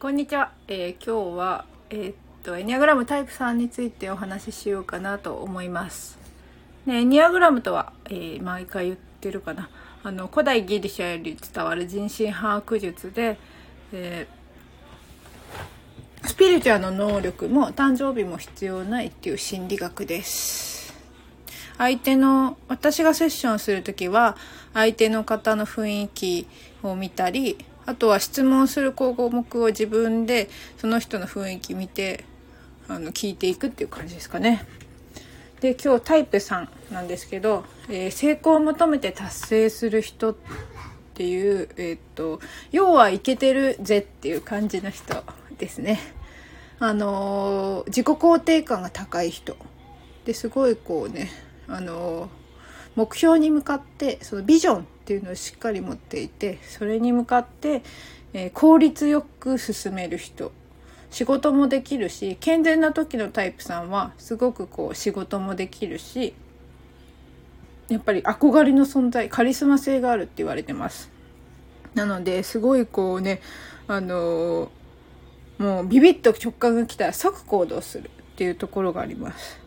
こんにちは、えー、今日は、えー、っとエニアグラムタイプ3についてお話ししようかなと思います。でエニアグラムとは、えー、毎回言ってるかなあの古代ギリシャより伝わる人心把握術で、えスピリチュアの能力も誕生日も必要ないっていう心理学です。相手の私がセッションする時は相手の方の雰囲気を見たりあとは質問する項目を自分でその人の雰囲気見てあの聞いていくっていう感じですかね。で今日タイプ3なんですけど、えー、成功を求めて達成する人っていう、えー、っと要はいけてるぜっていう感じの人ですね。あのー、自己肯定感が高い人ですごいこうね、あの目標に向かってそのビジョンっていうのをしっかり持っていてそれに向かって、えー、効率よく進める人。仕事もできるし健全な時のタイプさんはすごくこう仕事もできるしやっぱり憧れの存在カリスマ性があるって言われてます。なのですごいこうねあのー、もうビビッと直感が来たら即行動するっていうところがあります。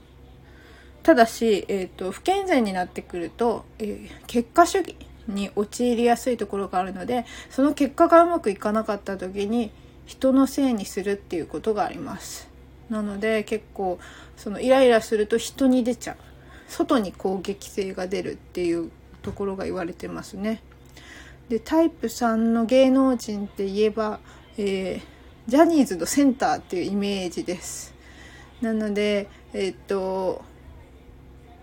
ただし、えーと、不健全になってくると、えー、結果主義。に陥りやすいところがあるのでその結果がうまくいかなかった時に人のせいにするっていうことがあります。なので結構そのイライラすると人に出ちゃう。外に攻撃性が出るっていうところが言われてますね。でタイプ3の芸能人って言えば、えー、ジャニーズのセンターっていうイメージです。なのでえー、っと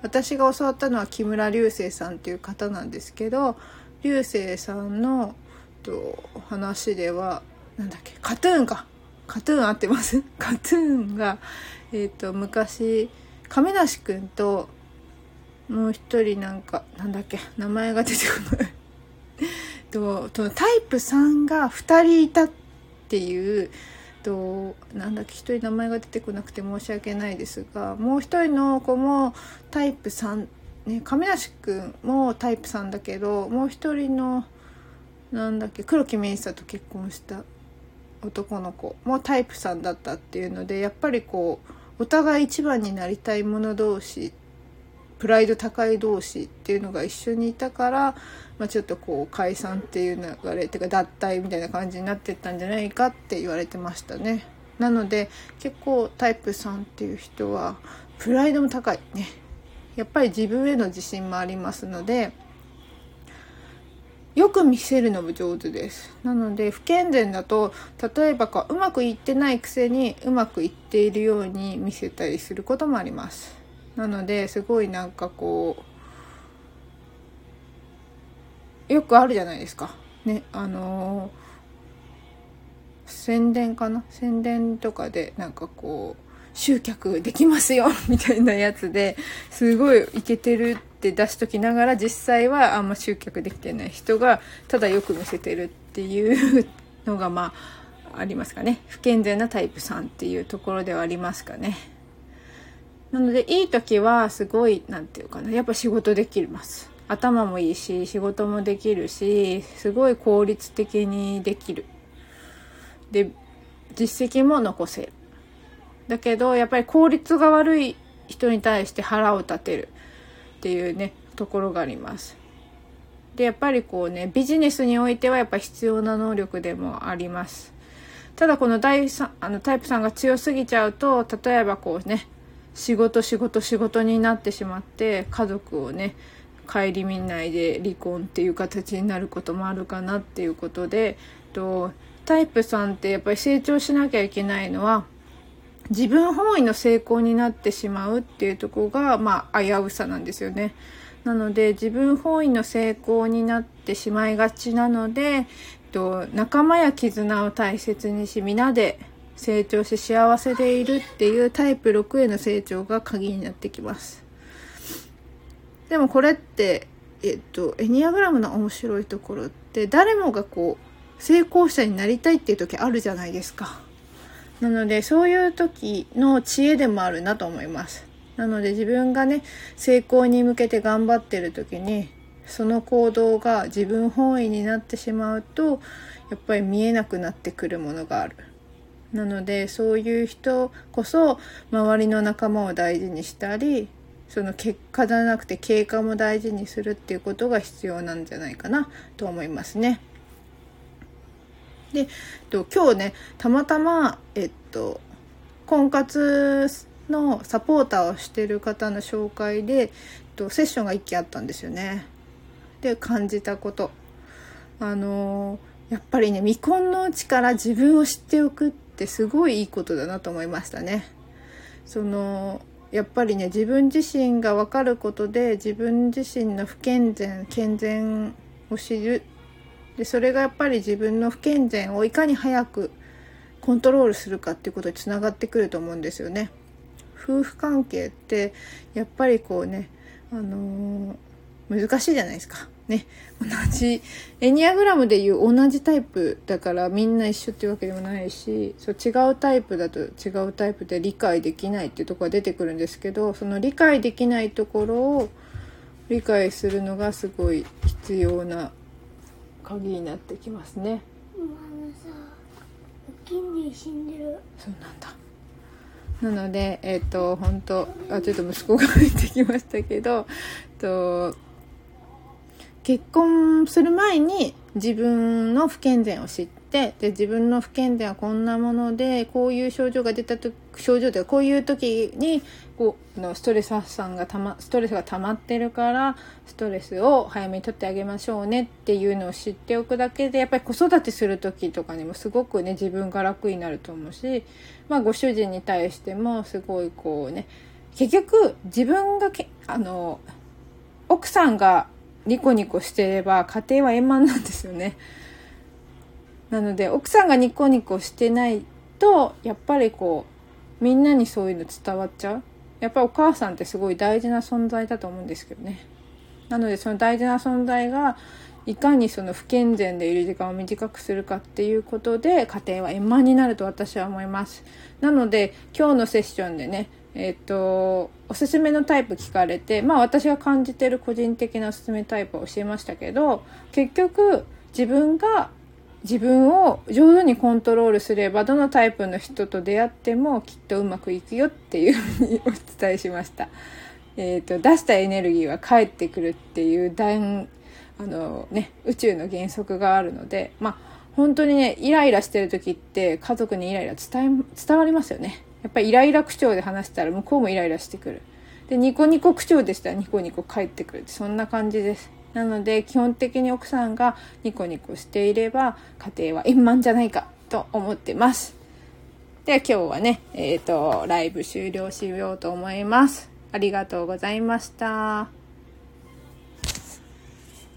私が教わったのは木村流星さんっていう方なんですけど流星さんのと話ではなんだっけカトゥーンか。カトゥーン合ってます。カトゥーンが、えーと、昔亀梨君ともう一人なんかなんだっけ名前が出てこない。とタイプ3が2人いたっていうとなんだっけ一人名前が出てこなくて申し訳ないですがもう一人の子もタイプ3ね亀梨君もタイプ3だけどもう一人のなんだっけ黒木メイサと結婚した男の子もタイプ3だったっていうのでやっぱりこうお互い一番になりたい者同士ってプライド高い同士っていうのが一緒にいたから、まあ、ちょっとこう解散っていう流れっていうか脱退みたいな感じになってったんじゃないかって言われてましたね。なので結構タイプ3っていう人はプライドも高いね。やっぱり自分への自信もありますのでよく見せるのも上手ですなので不健全だと例えばこううまくいってないくせにうまくいっているように見せたりすることもありますなのですごいなんかこうよくあるじゃないですか。ねあのー、宣伝かな？宣伝とかでなんかこう集客できますよみたいなやつですごいイケてるって出しときながら実際はあんま集客できてない人がただよく見せてるっていうのがまあありますかね不健全なタイプ3っていうところではありますかね。なのでいい時はすごい何て言うかなやっぱ仕事できます。頭もいいし仕事もできるしすごい効率的にできる。で実績も残せる。だけどやっぱり効率が悪い人に対して腹を立てるっていうねところがあります。でやっぱりこうねビジネスにおいてはやっぱ必要な能力でもあります。ただこの第3あのタイプさんが強すぎちゃうと例えばこうね仕事仕事仕事になってしまって家族をね顧みないで離婚っていう形になることもあるかなっていうことでとタイプさんってやっぱり成長しなきゃいけないのは自分本位の成功になってしまうっていうとこがまあ危うさなんですよね。なので自分本位の成功になってしまいがちなのでと仲間や絆を大切にし皆で成長し幸せでいるっていうタイプ6への成長が鍵になってきます。でもこれってえっとエニアグラムの面白いところって誰もがこう成功者になりたいっていう時あるじゃないですか。なのでそういう時の知恵でもあるなと思います。なので自分がね成功に向けて頑張ってる時にその行動が自分本位になってしまうとやっぱり見えなくなってくるものがある。なのでそういう人こそ周りの仲間を大事にしたりその結果じゃなくて経過も大事にするっていうことが必要なんじゃないかなと思いますね。でと今日ねたまたまえっと婚活のサポーターをしてる方の紹介でえっとセッションが1期あったんですよね。で感じたことあのやっぱりね未婚のうちから自分を知っておくってってすごいいいことだなと思いましたね。そのやっぱりね自分自身が分かることで自分自身の不健全健全を知るでそれがやっぱり自分の不健全をいかに早くコントロールするかっていうことにつながってくると思うんですよね。夫婦関係ってやっぱりこうね、あのー、難しいじゃないですか。ね、同じエニアグラムでいう同じタイプだからみんな一緒っていうわけでもないしそう違うタイプだと違うタイプで理解できないっていうところが出てくるんですけどその理解できないところを理解するのがすごい必要な鍵になってきますね。そうなんだなのでえっ、ー、と本当あちょっと息子が 入ってきましたけどと結婚する前に自分の不健全を知ってで自分の不健全はこんなものでこういう症状が出たと症状でこういう時にこうのストレス発散がたまストレスが溜まってるからストレスを早めに取ってあげましょうねっていうのを知っておくだけでやっぱり子育てする時とかにもすごくね自分が楽になると思うし、まあ、ご主人に対してもすごいこうね結局自分がけあの奥さんがニコニコしてれば家庭は円満なんですよね。なので奥さんがニコニコしてないとやっぱりこうみんなにそういうの伝わっちゃう。やっぱりお母さんってすごい大事な存在だと思うんですけどね。なのでその大事な存在がいかにその不健全でいる時間を短くするかっていうことで家庭は円満になると私は思います。なので今日のセッションでねえっ、と、おすすめのタイプ聞かれて、まあ私が感じてる個人的なおすすめタイプを教えましたけど、結局自分が自分を上手にコントロールすればどのタイプの人と出会ってもきっとうまくいくよっていうふうにお伝えしました。えっ、と、出したエネルギーは返ってくるっていう、あのね、宇宙の原則があるので、まあ本当にね、イライラしてる時って家族にイライラ伝え、伝わりますよね。やっぱりイライラ口調で話したら向こうもイライラしてくる。で、ニコニコ口調でしたらニコニコ帰ってくる。そんな感じです。なので、基本的に奥さんがニコニコしていれば、家庭は円満じゃないかと思ってます。では今日はね、えっ、ー、と、ライブ終了しようと思います。ありがとうございました。